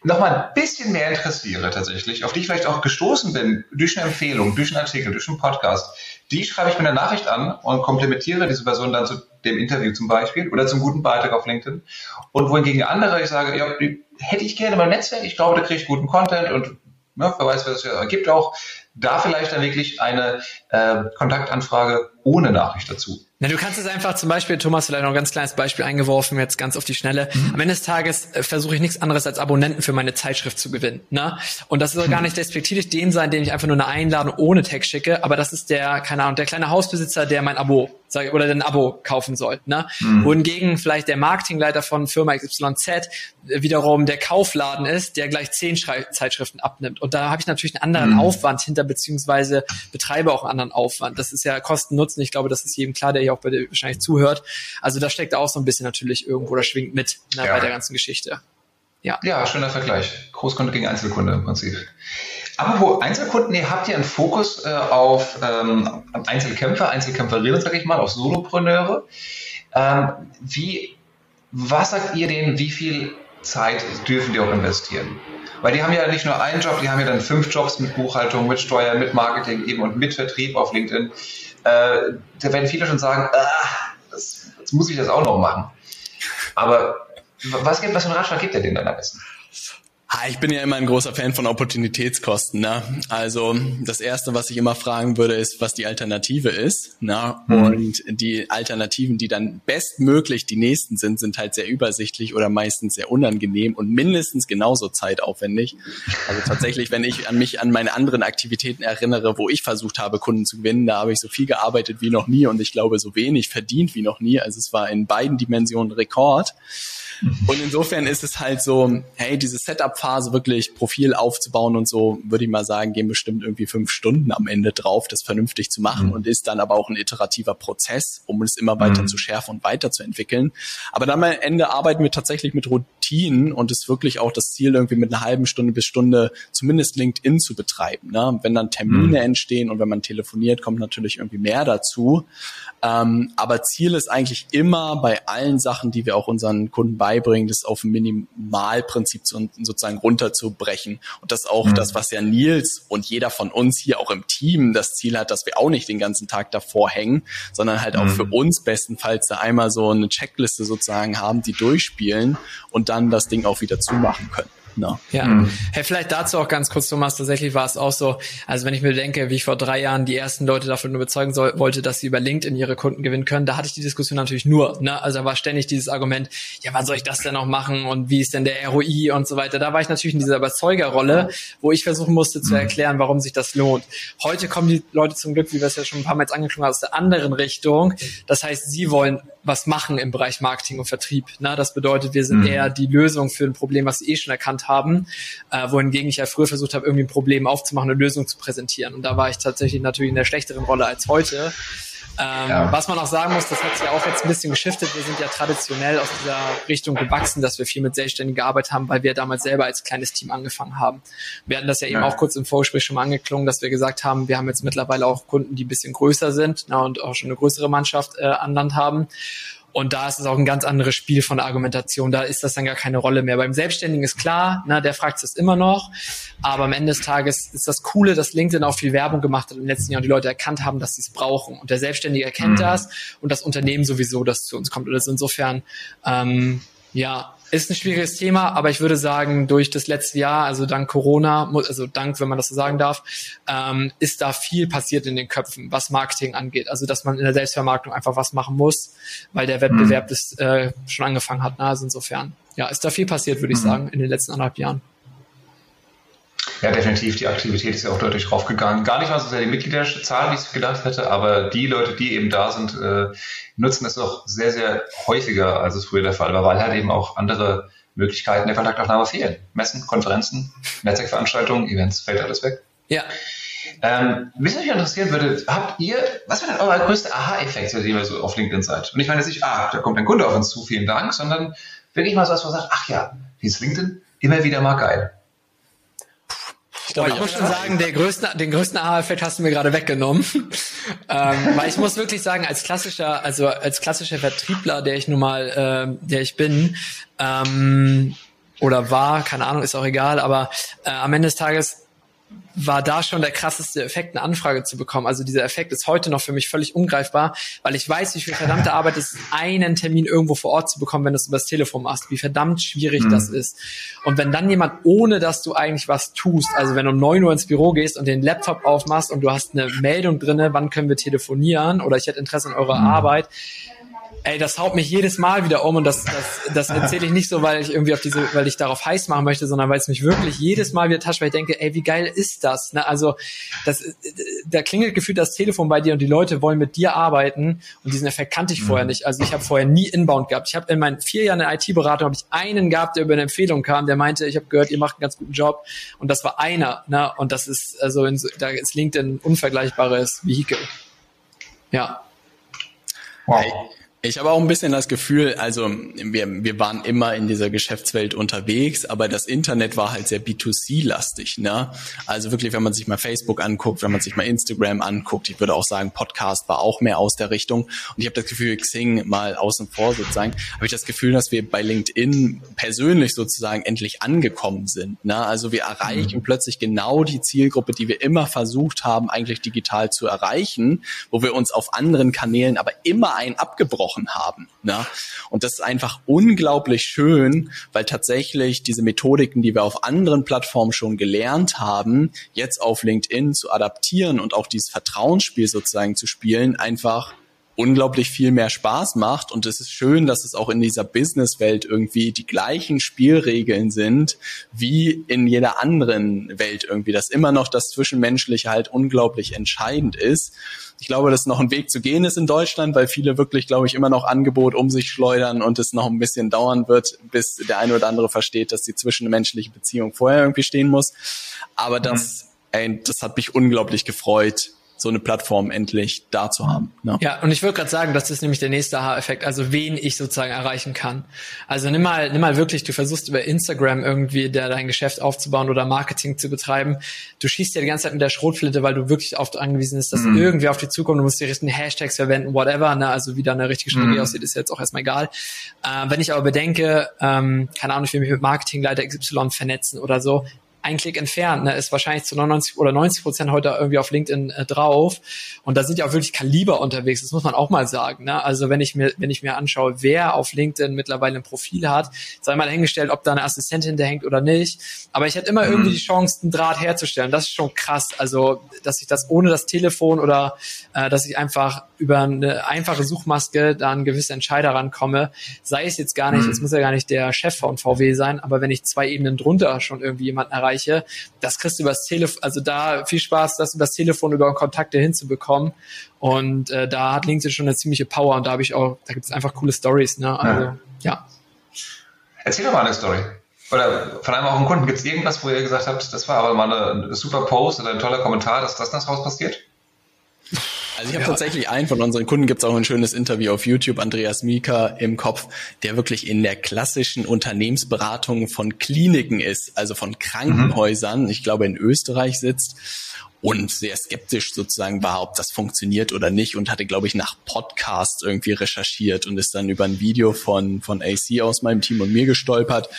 S1: noch mal ein bisschen mehr interessiere tatsächlich, auf die ich vielleicht auch gestoßen bin, durch eine Empfehlung, durch einen Artikel, durch einen Podcast, die schreibe ich mir eine Nachricht an und komplementiere diese Person dann zu dem Interview zum Beispiel oder zum guten Beitrag auf LinkedIn. Und wohingegen andere, ich sage, ja, hätte ich gerne mein Netzwerk, ich glaube, da kriege ich guten Content und ja, wer weiß, was es ja ergibt auch, da vielleicht dann wirklich eine äh, Kontaktanfrage ohne Nachricht dazu.
S3: Na, du kannst es einfach zum Beispiel, Thomas, vielleicht noch ein ganz kleines Beispiel eingeworfen, jetzt ganz auf die Schnelle. Mhm. Am Ende des Tages äh, versuche ich nichts anderes als Abonnenten für meine Zeitschrift zu gewinnen. Ne? Und das soll mhm. gar nicht despektierlich dem sein, den ich einfach nur eine Einladung ohne Text schicke, aber das ist der, keine Ahnung, der kleine Hausbesitzer, der mein Abo sag, oder ein Abo kaufen soll. Ne? Mhm. Wohingegen vielleicht der Marketingleiter von Firma XYZ äh, wiederum der Kaufladen ist, der gleich zehn Schrei Zeitschriften abnimmt. Und da habe ich natürlich einen anderen mhm. Aufwand hinter, beziehungsweise betreibe auch einen anderen Aufwand. Das ist ja Kosten-Nutzen. Ich glaube, das ist jedem klar, der hier auch bei dir wahrscheinlich zuhört. Also da steckt auch so ein bisschen natürlich irgendwo, da schwingt mit ne, ja. bei der ganzen Geschichte.
S1: Ja. Ja, schöner Vergleich. Großkunde gegen Einzelkunde im Prinzip. Apropos Einzelkunden, ihr habt ja einen Fokus äh, auf ähm, Einzelkämpfer, Einzelkämpferinnen, sag ich mal, auf Solopreneure. Ähm, wie, was sagt ihr denen, wie viel Zeit dürfen die auch investieren? Weil die haben ja nicht nur einen Job, die haben ja dann fünf Jobs mit Buchhaltung, mit Steuer, mit Marketing eben und mit Vertrieb auf LinkedIn. Äh, da werden viele schon sagen, ah, das, das muss ich das auch noch machen. Aber was, gibt, was für einen Ratschlag gibt er denen dann am besten?
S2: Ich bin ja immer ein großer Fan von Opportunitätskosten. Ne? Also das Erste, was ich immer fragen würde, ist, was die Alternative ist. Ne? Mhm. Und die Alternativen, die dann bestmöglich die nächsten sind, sind halt sehr übersichtlich oder meistens sehr unangenehm und mindestens genauso zeitaufwendig. Also tatsächlich, wenn ich an mich an meine anderen Aktivitäten erinnere, wo ich versucht habe, Kunden zu gewinnen, da habe ich so viel gearbeitet wie noch nie und ich glaube so wenig verdient wie noch nie. Also es war in beiden Dimensionen Rekord. Und insofern ist es halt so, hey, diese Setup-Phase wirklich Profil aufzubauen und so, würde ich mal sagen, gehen bestimmt irgendwie fünf Stunden am Ende drauf, das vernünftig zu machen mhm. und ist dann aber auch ein iterativer Prozess, um es immer weiter mhm. zu schärfen und weiterzuentwickeln. Aber dann am Ende arbeiten wir tatsächlich mit Routinen und ist wirklich auch das Ziel, irgendwie mit einer halben Stunde bis Stunde zumindest LinkedIn zu betreiben. Ne? Wenn dann Termine mhm. entstehen und wenn man telefoniert, kommt natürlich irgendwie mehr dazu. Ähm, aber Ziel ist eigentlich immer bei allen Sachen, die wir auch unseren Kunden beibringen, das auf ein Minimalprinzip zu, sozusagen runterzubrechen. Und das auch mhm. das, was ja Nils und jeder von uns hier auch im Team das Ziel hat, dass wir auch nicht den ganzen Tag davor hängen, sondern halt auch mhm. für uns bestenfalls da einmal so eine Checkliste sozusagen haben, die durchspielen und dann das Ding auch wieder zumachen können.
S3: No. Ja, mhm. hey, vielleicht dazu auch ganz kurz, Thomas, tatsächlich war es auch so, also wenn ich mir denke, wie ich vor drei Jahren die ersten Leute davon überzeugen soll, wollte, dass sie über LinkedIn ihre Kunden gewinnen können, da hatte ich die Diskussion natürlich nur, ne? also da war ständig dieses Argument, ja, wann soll ich das denn noch machen und wie ist denn der ROI und so weiter. Da war ich natürlich in dieser Überzeugerrolle, wo ich versuchen musste zu mhm. erklären, warum sich das lohnt. Heute kommen die Leute zum Glück, wie wir es ja schon ein paar Mal jetzt angeklungen haben, aus der anderen Richtung. Das heißt, sie wollen was machen im Bereich Marketing und Vertrieb. Ne? Das bedeutet, wir sind mhm. eher die Lösung für ein Problem, was sie eh schon erkannt haben, äh, wohingegen ich ja früher versucht habe, irgendwie ein Problem aufzumachen, eine Lösung zu präsentieren. Und da war ich tatsächlich natürlich in der schlechteren Rolle als heute. Ähm, ja. Was man auch sagen muss, das hat sich auch jetzt ein bisschen geschiftet. Wir sind ja traditionell aus dieser Richtung gewachsen, dass wir viel mit Selbstständigen gearbeitet haben, weil wir damals selber als kleines Team angefangen haben. Wir hatten das ja, ja. eben auch kurz im Vorgespräch schon mal angeklungen, dass wir gesagt haben, wir haben jetzt mittlerweile auch Kunden, die ein bisschen größer sind na, und auch schon eine größere Mannschaft äh, an Land haben. Und da ist es auch ein ganz anderes Spiel von der Argumentation. Da ist das dann gar keine Rolle mehr. Beim Selbstständigen ist klar, ne, der fragt es immer noch. Aber am Ende des Tages ist das Coole, dass LinkedIn auch viel Werbung gemacht hat im letzten Jahr und die Leute erkannt haben, dass sie es brauchen. Und der Selbstständige erkennt mhm. das und das Unternehmen sowieso, das zu uns kommt. Und das ist insofern, ähm, ja, ist ein schwieriges Thema, aber ich würde sagen, durch das letzte Jahr, also dank Corona, also dank, wenn man das so sagen darf, ähm, ist da viel passiert in den Köpfen, was Marketing angeht. Also dass man in der Selbstvermarktung einfach was machen muss, weil der Wettbewerb mhm. das äh, schon angefangen hat. Ne? Also insofern, ja, ist da viel passiert, würde ich mhm. sagen, in den letzten anderthalb Jahren.
S1: Ja, definitiv. Die Aktivität ist ja auch deutlich raufgegangen. Gar nicht mal so sehr die Mitgliederzahl, wie ich es gedacht hätte, aber die Leute, die eben da sind, äh, nutzen es auch sehr, sehr häufiger, als es früher der Fall war, weil halt eben auch andere Möglichkeiten der Kontaktaufnahme fehlen. Messen, Konferenzen, Netzwerkveranstaltungen, Events, fällt alles weg.
S3: Ja.
S1: Ähm, was mich interessieren würde, habt ihr, was war denn euer größter Aha-Effekt, seitdem ihr so auf LinkedIn seid? Und ich meine jetzt nicht, ah, da kommt ein Kunde auf uns zu, vielen Dank, sondern wirklich mal so, was man sagt, ach ja, wie ist LinkedIn? Immer wieder mal geil.
S3: Ich, glaube, ich muss schon sagen, der größte, den größten Aha-Effekt hast du mir gerade weggenommen. *laughs* ähm, weil ich muss wirklich sagen, als klassischer, also als klassischer Vertriebler, der ich nun mal, äh, der ich bin, ähm, oder war, keine Ahnung, ist auch egal, aber äh, am Ende des Tages war da schon der krasseste Effekt, eine Anfrage zu bekommen. Also dieser Effekt ist heute noch für mich völlig ungreifbar, weil ich weiß, wie viel verdammte *laughs* Arbeit ist, einen Termin irgendwo vor Ort zu bekommen, wenn du es übers Telefon machst, wie verdammt schwierig mhm. das ist. Und wenn dann jemand, ohne dass du eigentlich was tust, also wenn du um neun Uhr ins Büro gehst und den Laptop aufmachst und du hast eine Meldung drinne, wann können wir telefonieren oder ich hätte Interesse an eurer mhm. Arbeit, Ey, das haut mich jedes Mal wieder um und das, das, das erzähle ich nicht so, weil ich irgendwie auf diese, weil ich darauf heiß machen möchte, sondern weil es mich wirklich jedes Mal wieder tascht, weil ich denke, ey, wie geil ist das? Ne? Also, das, da klingelt gefühlt das Telefon bei dir und die Leute wollen mit dir arbeiten und diesen Effekt kannte ich vorher mhm. nicht. Also ich habe vorher nie Inbound gehabt. Ich habe in meinen vier Jahren in IT-Beratung habe ich einen gehabt, der über eine Empfehlung kam, der meinte, ich habe gehört, ihr macht einen ganz guten Job und das war einer. Ne? Und das ist also in, da ist LinkedIn ein unvergleichbares Vehikel. Ja.
S2: Wow. Ich habe auch ein bisschen das Gefühl, also wir, wir waren immer in dieser Geschäftswelt unterwegs, aber das Internet war halt sehr B2C-lastig. Ne? Also wirklich, wenn man sich mal Facebook anguckt, wenn man sich mal Instagram anguckt, ich würde auch sagen, Podcast war auch mehr aus der Richtung. Und ich habe das Gefühl, Xing mal außen vor sozusagen, habe ich das Gefühl, dass wir bei LinkedIn persönlich sozusagen endlich angekommen sind. Ne? Also wir erreichen mhm. plötzlich genau die Zielgruppe, die wir immer versucht haben, eigentlich digital zu erreichen, wo wir uns auf anderen Kanälen aber immer ein abgebrochen gesprochen haben. Ne? Und das ist einfach unglaublich schön, weil tatsächlich diese Methodiken, die wir auf anderen Plattformen schon gelernt haben, jetzt auf LinkedIn zu adaptieren und auch dieses Vertrauensspiel sozusagen zu spielen, einfach unglaublich viel mehr Spaß macht. Und es ist schön, dass es auch in dieser Businesswelt irgendwie die gleichen Spielregeln sind wie in jeder anderen Welt irgendwie, dass immer noch das Zwischenmenschliche halt unglaublich entscheidend ist. Ich glaube, dass noch ein Weg zu gehen ist in Deutschland, weil viele wirklich, glaube ich, immer noch Angebot um sich schleudern und es noch ein bisschen dauern wird, bis der eine oder andere versteht, dass die zwischenmenschliche Beziehung vorher irgendwie stehen muss. Aber das, mhm. ey, das hat mich unglaublich gefreut, so eine Plattform endlich da zu haben.
S3: Ne? Ja, und ich würde gerade sagen, das ist nämlich der nächste Aha-Effekt, also wen ich sozusagen erreichen kann. Also nimm mal, nimm mal wirklich, du versuchst über Instagram irgendwie da dein Geschäft aufzubauen oder Marketing zu betreiben. Du schießt ja die ganze Zeit mit der Schrotflinte, weil du wirklich oft angewiesen bist, dass mhm. irgendwie auf die zukommt. Du musst die richtigen Hashtags verwenden, whatever. Ne? Also wie da eine richtige Strategie mhm. aussieht, ist jetzt auch erstmal egal. Äh, wenn ich aber bedenke, ähm, keine Ahnung, ich will mich mit Marketingleiter XY vernetzen oder so, ein Klick entfernt, ne, ist wahrscheinlich zu 99 oder 90 Prozent heute irgendwie auf LinkedIn äh, drauf. Und da sind ja auch wirklich Kaliber unterwegs, das muss man auch mal sagen. Ne? Also wenn ich mir, wenn ich mir anschaue, wer auf LinkedIn mittlerweile ein Profil hat, sei mal hingestellt, ob da eine Assistentin hinterhängt oder nicht. Aber ich hätte immer mhm. irgendwie die Chance, einen Draht herzustellen. Das ist schon krass. Also, dass ich das ohne das Telefon oder äh, dass ich einfach über eine einfache Suchmaske da an gewisse Entscheider rankomme, sei es jetzt gar nicht, mhm. es muss ja gar nicht der Chef von VW sein, aber wenn ich zwei Ebenen drunter schon irgendwie jemanden erreiche, Bereiche. Das kriegst du übers Telefon, also da viel Spaß, das übers Telefon über Kontakte hinzubekommen. Und äh, da hat LinkedIn schon eine ziemliche Power und da habe ich auch, da gibt es einfach coole Stories. Ne? Also ja. ja.
S1: Erzähl doch mal eine Story. Oder von einem auch einen Kunden, gibt es irgendwas, wo ihr gesagt habt, das war aber mal eine super Post oder ein toller Kommentar, dass das daraus passiert?
S2: Also ich habe ja. tatsächlich einen von unseren Kunden, gibt es auch ein schönes Interview auf YouTube, Andreas Mika im Kopf, der wirklich in der klassischen Unternehmensberatung von Kliniken ist, also von Krankenhäusern, mhm. ich glaube in Österreich sitzt und sehr skeptisch sozusagen war, ob das funktioniert oder nicht und hatte, glaube ich, nach Podcasts irgendwie recherchiert und ist dann über ein Video von, von AC aus meinem Team und mir gestolpert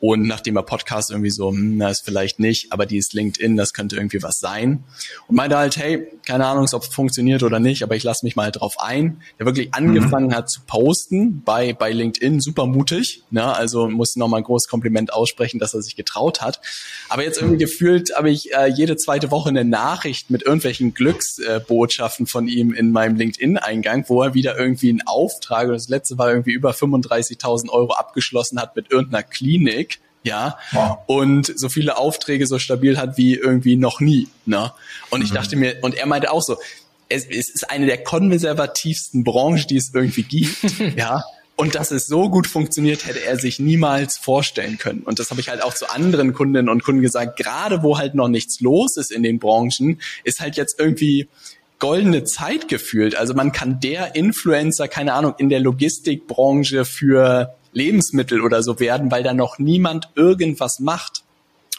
S2: und nachdem er Podcast irgendwie so, hm, na, ist vielleicht nicht, aber die ist LinkedIn, das könnte irgendwie was sein. Und meinte halt, hey, keine Ahnung, ob es funktioniert oder nicht, aber ich lasse mich mal drauf ein. Der wirklich angefangen mhm. hat zu posten bei, bei LinkedIn, super mutig. Ne? Also muss nochmal ein großes Kompliment aussprechen, dass er sich getraut hat. Aber jetzt irgendwie gefühlt habe ich äh, jede zweite Woche eine Nachricht mit irgendwelchen Glücksbotschaften äh, von ihm in meinem LinkedIn-Eingang, wo er wieder irgendwie einen Auftrag, und das letzte war irgendwie über 35.000 Euro abgeschlossen hat mit irgendeiner Klinik ja, wow. und so viele Aufträge so stabil hat wie irgendwie noch nie, ne? Und mhm. ich dachte mir, und er meinte auch so, es, es ist eine der konservativsten Branchen, die es irgendwie gibt, *laughs* ja. Und dass es so gut funktioniert, hätte er sich niemals vorstellen können. Und das habe ich halt auch zu anderen Kundinnen und Kunden gesagt. Gerade wo halt noch nichts los ist in den Branchen, ist halt jetzt irgendwie goldene Zeit gefühlt. Also man kann der Influencer, keine Ahnung, in der Logistikbranche für Lebensmittel oder so werden, weil da noch niemand irgendwas macht.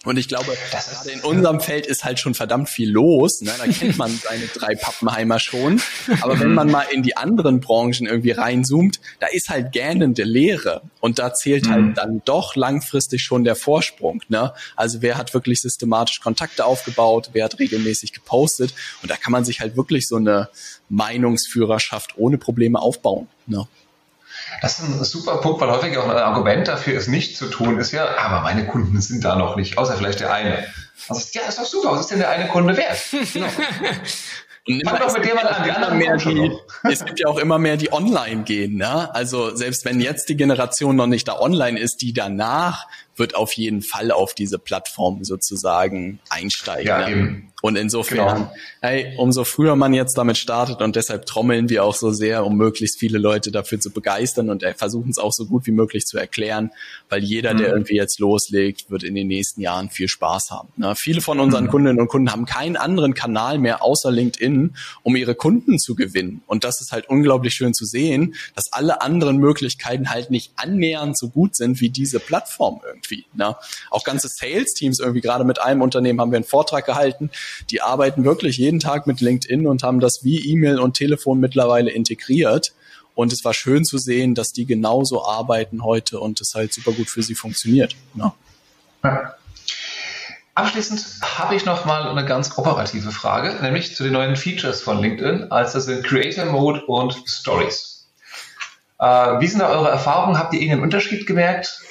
S2: Und ich glaube, gerade in unserem Feld ist halt schon verdammt viel los. Ne? Da kennt man *laughs* seine drei Pappenheimer schon. Aber wenn man mal in die anderen Branchen irgendwie reinzoomt, da ist halt gähnende Leere. Und da zählt halt mhm. dann doch langfristig schon der Vorsprung. Ne? Also wer hat wirklich systematisch Kontakte aufgebaut, wer hat regelmäßig gepostet. Und da kann man sich halt wirklich so eine Meinungsführerschaft ohne Probleme aufbauen. Ne?
S1: Das ist ein super Punkt, weil häufig auch ein Argument dafür, es nicht zu tun, ist ja, aber meine Kunden sind da noch nicht, außer vielleicht der eine. Also, ja, ist doch super, was ist denn der eine Kunde wert? *laughs* Genau.
S2: Fang doch mit dem an, die anderen mehr die, Es gibt ja auch immer mehr, die online gehen. Ne? Also selbst wenn jetzt die Generation noch nicht da online ist, die danach wird auf jeden Fall auf diese Plattform sozusagen einsteigen. Ja, ne? eben. Und insofern, genau. hey, umso früher man jetzt damit startet und deshalb trommeln wir auch so sehr, um möglichst viele Leute dafür zu begeistern und versuchen es auch so gut wie möglich zu erklären, weil jeder, mhm. der irgendwie jetzt loslegt, wird in den nächsten Jahren viel Spaß haben. Ne? viele von unseren mhm. Kundinnen und Kunden haben keinen anderen Kanal mehr außer LinkedIn, um ihre Kunden zu gewinnen. Und das ist halt unglaublich schön zu sehen, dass alle anderen Möglichkeiten halt nicht annähernd so gut sind wie diese Plattform irgendwie. Na? Ne? Auch ganze Sales-Teams irgendwie, gerade mit einem Unternehmen haben wir einen Vortrag gehalten, die arbeiten wirklich jeden Tag mit LinkedIn und haben das wie E-Mail und Telefon mittlerweile integriert. Und es war schön zu sehen, dass die genauso arbeiten heute und es halt super gut für sie funktioniert. Ja.
S1: ja. Abschließend habe ich noch mal eine ganz operative Frage, nämlich zu den neuen Features von LinkedIn, als das sind Creator Mode und Stories. Äh, wie sind da eure Erfahrungen? Habt ihr irgendeinen Unterschied gemerkt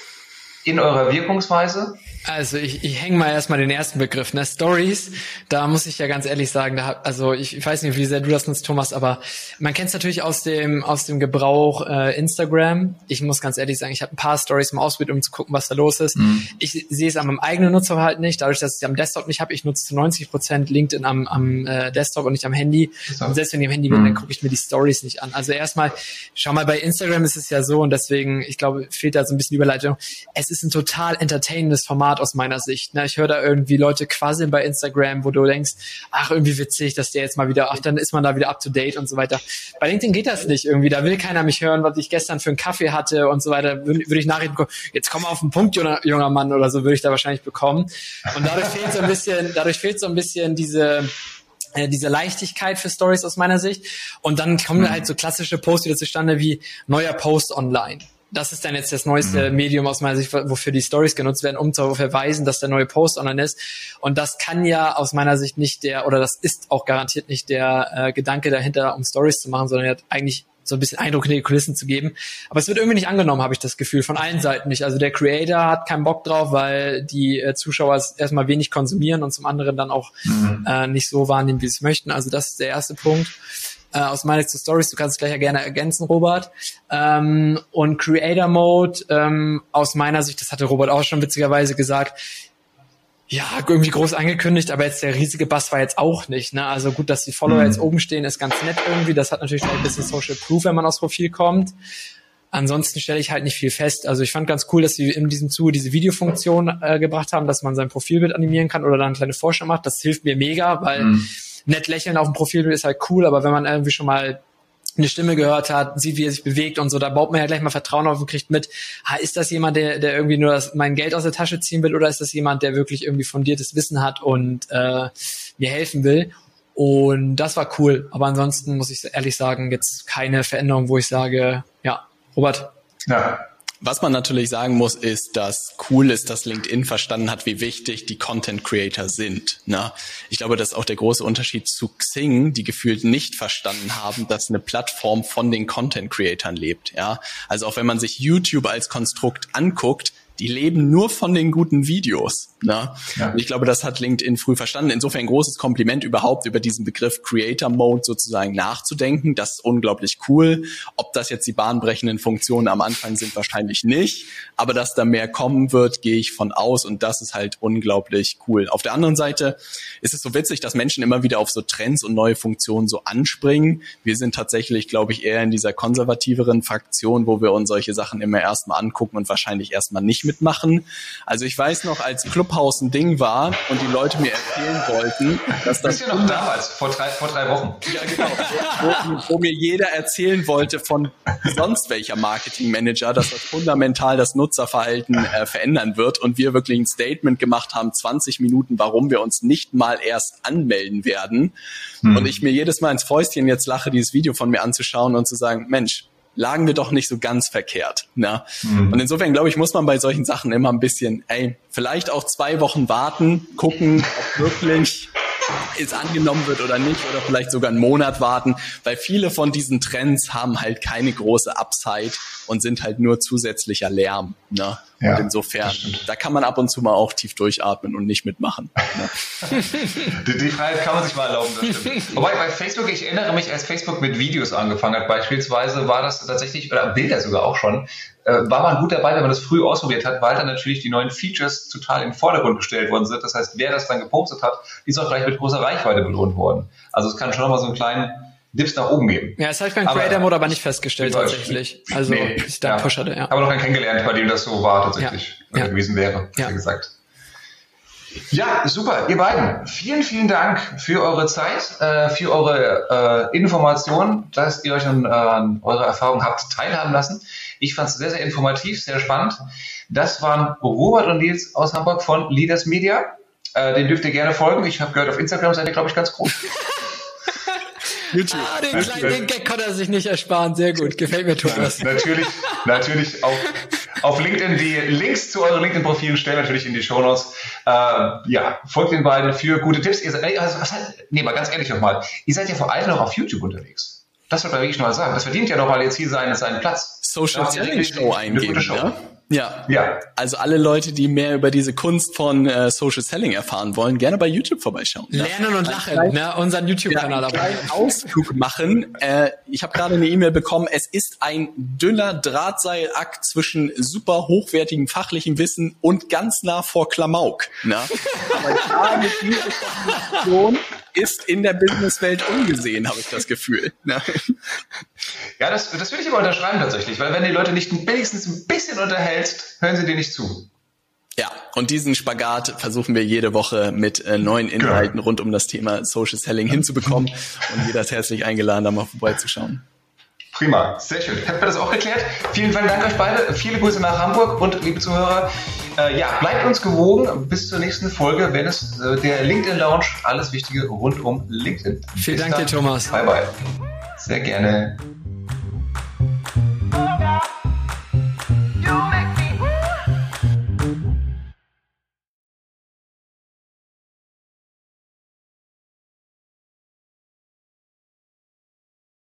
S1: in eurer Wirkungsweise?
S3: Also ich, ich hänge mal erstmal den ersten Begriff, ne? Stories. Da muss ich ja ganz ehrlich sagen, da, also ich, ich weiß nicht, wie sehr du das nutzt, Thomas, aber man kennt es natürlich aus dem aus dem Gebrauch äh, Instagram. Ich muss ganz ehrlich sagen, ich habe ein paar Stories mal ausprobiert, um zu gucken, was da los ist. Mhm. Ich sehe es an meinem eigenen Nutzerverhalten nicht, dadurch, dass ich es am Desktop nicht habe. Ich nutze zu 90 Prozent LinkedIn am, am äh, Desktop und nicht am Handy. So. Und selbst wenn ich am Handy bin, mhm. dann gucke ich mir die Stories nicht an. Also erstmal, schau mal, bei Instagram ist es ja so und deswegen, ich glaube, fehlt da so ein bisschen Überleitung. Es ist ein total entertainendes Format Format aus meiner Sicht. Ne? Ich höre da irgendwie Leute quasseln bei Instagram, wo du denkst, ach, irgendwie witzig, dass der jetzt mal wieder, ach, dann ist man da wieder up to date und so weiter. Bei LinkedIn geht das nicht irgendwie. Da will keiner mich hören, was ich gestern für einen Kaffee hatte und so weiter. Würde, würde ich Nachrichten bekommen, jetzt komm auf den Punkt, junger, junger Mann oder so, würde ich da wahrscheinlich bekommen. Und dadurch fehlt so ein bisschen, dadurch fehlt so ein bisschen diese, äh, diese Leichtigkeit für Stories aus meiner Sicht. Und dann kommen mhm. halt so klassische Posts wieder zustande wie neuer Post online das ist dann jetzt das neueste mhm. Medium aus meiner Sicht, wofür die Stories genutzt werden, um zu verweisen, dass der neue Post online ist. Und das kann ja aus meiner Sicht nicht der, oder das ist auch garantiert nicht der äh, Gedanke dahinter, um Stories zu machen, sondern hat eigentlich so ein bisschen Eindruck in die Kulissen zu geben. Aber es wird irgendwie nicht angenommen, habe ich das Gefühl, von allen Seiten nicht. Also der Creator hat keinen Bock drauf, weil die äh, Zuschauer erstmal wenig konsumieren und zum anderen dann auch mhm. äh, nicht so wahrnehmen, wie sie es möchten. Also das ist der erste Punkt äh, aus meiner Sicht zu Stories. Du kannst es gleich ja gerne ergänzen, Robert. Ähm, und Creator Mode, ähm, aus meiner Sicht, das hatte Robert auch schon witzigerweise gesagt, ja, irgendwie groß angekündigt, aber jetzt der riesige Bass war jetzt auch nicht. Ne? Also gut, dass die Follower mhm. jetzt oben stehen, ist ganz nett irgendwie. Das hat natürlich ein bisschen Social Proof, wenn man aufs Profil kommt. Ansonsten stelle ich halt nicht viel fest. Also ich fand ganz cool, dass sie in diesem Zuge diese Videofunktion äh, gebracht haben, dass man sein Profilbild animieren kann oder dann eine kleine Vorschau macht. Das hilft mir mega, weil mhm nett lächeln auf dem Profilbild ist halt cool, aber wenn man irgendwie schon mal eine Stimme gehört hat, sieht, wie er sich bewegt und so, da baut man ja gleich mal Vertrauen auf und kriegt mit, ha, ist das jemand, der, der irgendwie nur das, mein Geld aus der Tasche ziehen will oder ist das jemand, der wirklich irgendwie fundiertes Wissen hat und äh, mir helfen will? Und das war cool. Aber ansonsten muss ich ehrlich sagen, jetzt keine Veränderung, wo ich sage, ja, Robert.
S2: Ja, was man natürlich sagen muss, ist, dass cool ist, dass LinkedIn verstanden hat, wie wichtig die Content Creator sind. Ne? Ich glaube, das ist auch der große Unterschied zu Xing, die gefühlt nicht verstanden haben, dass eine Plattform von den Content Creatern lebt. Ja, also auch wenn man sich YouTube als Konstrukt anguckt, die leben nur von den guten Videos. Ne? Ja. Und ich glaube, das hat LinkedIn früh verstanden. Insofern ein großes Kompliment überhaupt über diesen Begriff Creator Mode sozusagen nachzudenken. Das ist unglaublich cool. Ob das jetzt die bahnbrechenden Funktionen am Anfang sind, wahrscheinlich nicht. Aber dass da mehr kommen wird, gehe ich von aus. Und das ist halt unglaublich cool. Auf der anderen Seite ist es so witzig, dass Menschen immer wieder auf so Trends und neue Funktionen so anspringen. Wir sind tatsächlich, glaube ich, eher in dieser konservativeren Fraktion, wo wir uns solche Sachen immer erstmal angucken und wahrscheinlich erstmal nicht mitmachen. Also ich weiß noch, als Clubhouse ein Ding war und die Leute mir erzählen wollten, dass das...
S1: Bist du noch damals, vor drei, vor drei Wochen.
S2: Ja, genau. Wo, wo, mir jeder erzählen wollte von sonst welcher Marketingmanager, dass das fundamental das Nutzerverhalten äh, verändern wird und wir wirklich ein Statement gemacht haben, 20 Minuten, warum wir uns nicht mal erst anmelden werden. Hm. Und ich mir jedes Mal ins Fäustchen jetzt lache, dieses Video von mir anzuschauen und zu sagen, Mensch, lagen wir doch nicht so ganz verkehrt. Ne? Mhm. Und insofern glaube ich, muss man bei solchen Sachen immer ein bisschen, ey, vielleicht auch zwei Wochen warten, gucken, ob wirklich es angenommen wird oder nicht, oder vielleicht sogar einen Monat warten, weil viele von diesen Trends haben halt keine große Upside und sind halt nur zusätzlicher Lärm. Ne? Ja, und insofern, da kann man ab und zu mal auch tief durchatmen und nicht mitmachen.
S1: Ne? *laughs* die, die, Freiheit kann man sich mal erlauben. Wobei bei Facebook, ich erinnere mich, als Facebook mit Videos angefangen hat, beispielsweise war das tatsächlich, oder Bilder sogar auch schon, äh, war man gut dabei, wenn man das früh ausprobiert hat, weil dann natürlich die neuen Features total im Vordergrund gestellt worden sind. Das heißt, wer das dann gepostet hat, ist auch gleich mit großer Reichweite belohnt worden. Also es kann schon mal so einen kleinen Dips nach oben geben.
S3: Ja, das habe ich beim Creator Mode aber nicht festgestellt tatsächlich. Also nee, ich da ja. Push hatte,
S1: ja. Aber noch einen kennengelernt, bei dem das so war tatsächlich ja. Ja. gewesen wäre, ja. gesagt. Ja, super, ihr beiden. Vielen, vielen Dank für eure Zeit, äh, für eure äh, Informationen, dass ihr euch an, an eure Erfahrungen habt teilhaben lassen. Ich fand es sehr, sehr informativ, sehr spannend. Das waren Robert und Nils aus Hamburg von Leaders Media. Äh, den dürft ihr gerne folgen. Ich habe gehört, auf Instagram seid ihr, glaube ich, ganz groß. *laughs*
S3: YouTube. Ah, den kleinen den Gag konnte er sich nicht ersparen. Sehr gut. Gefällt mir Thomas.
S1: natürlich, natürlich auf, auf LinkedIn. Die Links zu euren LinkedIn-Profilen stellen natürlich in die Show Notes. Äh, ja, folgt den beiden für gute Tipps. Ihr seid, also, was, nee, mal ganz ehrlich nochmal. Ihr seid ja vor allem noch auf YouTube unterwegs. Das wird man wirklich noch mal sagen. Das verdient ja noch mal jetzt hier seinen, seinen Platz.
S2: Social Selling Show eingeben. Ja? Ja. ja. Also alle Leute, die mehr über diese Kunst von äh, Social Selling erfahren wollen, gerne bei YouTube vorbeischauen.
S3: Lernen ja. und lachen, ne? unseren YouTube-Kanal
S2: ja, dabei. Ausflug machen. Äh, ich habe gerade eine E-Mail bekommen. Es ist ein dünner Drahtseilakt zwischen super hochwertigem fachlichen Wissen und ganz nah vor Klamauk. Ne? *laughs* Aber ist in der Businesswelt ungesehen, habe ich das Gefühl.
S1: Ja, das, das würde ich aber unterschreiben tatsächlich, weil wenn die Leute nicht wenigstens ein bisschen unterhältst, hören sie dir nicht zu.
S2: Ja, und diesen Spagat versuchen wir jede Woche mit äh, neuen genau. Inhalten rund um das Thema Social Selling hinzubekommen und jeder ist herzlich eingeladen, da mal vorbeizuschauen.
S1: Prima, sehr schön. Habt ihr das auch geklärt? Vielen, vielen Dank euch beide. Viele Grüße nach Hamburg und liebe Zuhörer, äh, ja, bleibt uns gewogen bis zur nächsten Folge, wenn es äh, der LinkedIn Lounge alles Wichtige rund um LinkedIn.
S3: Vielen bis Dank dann. dir, Thomas.
S1: Bye bye. Sehr gerne.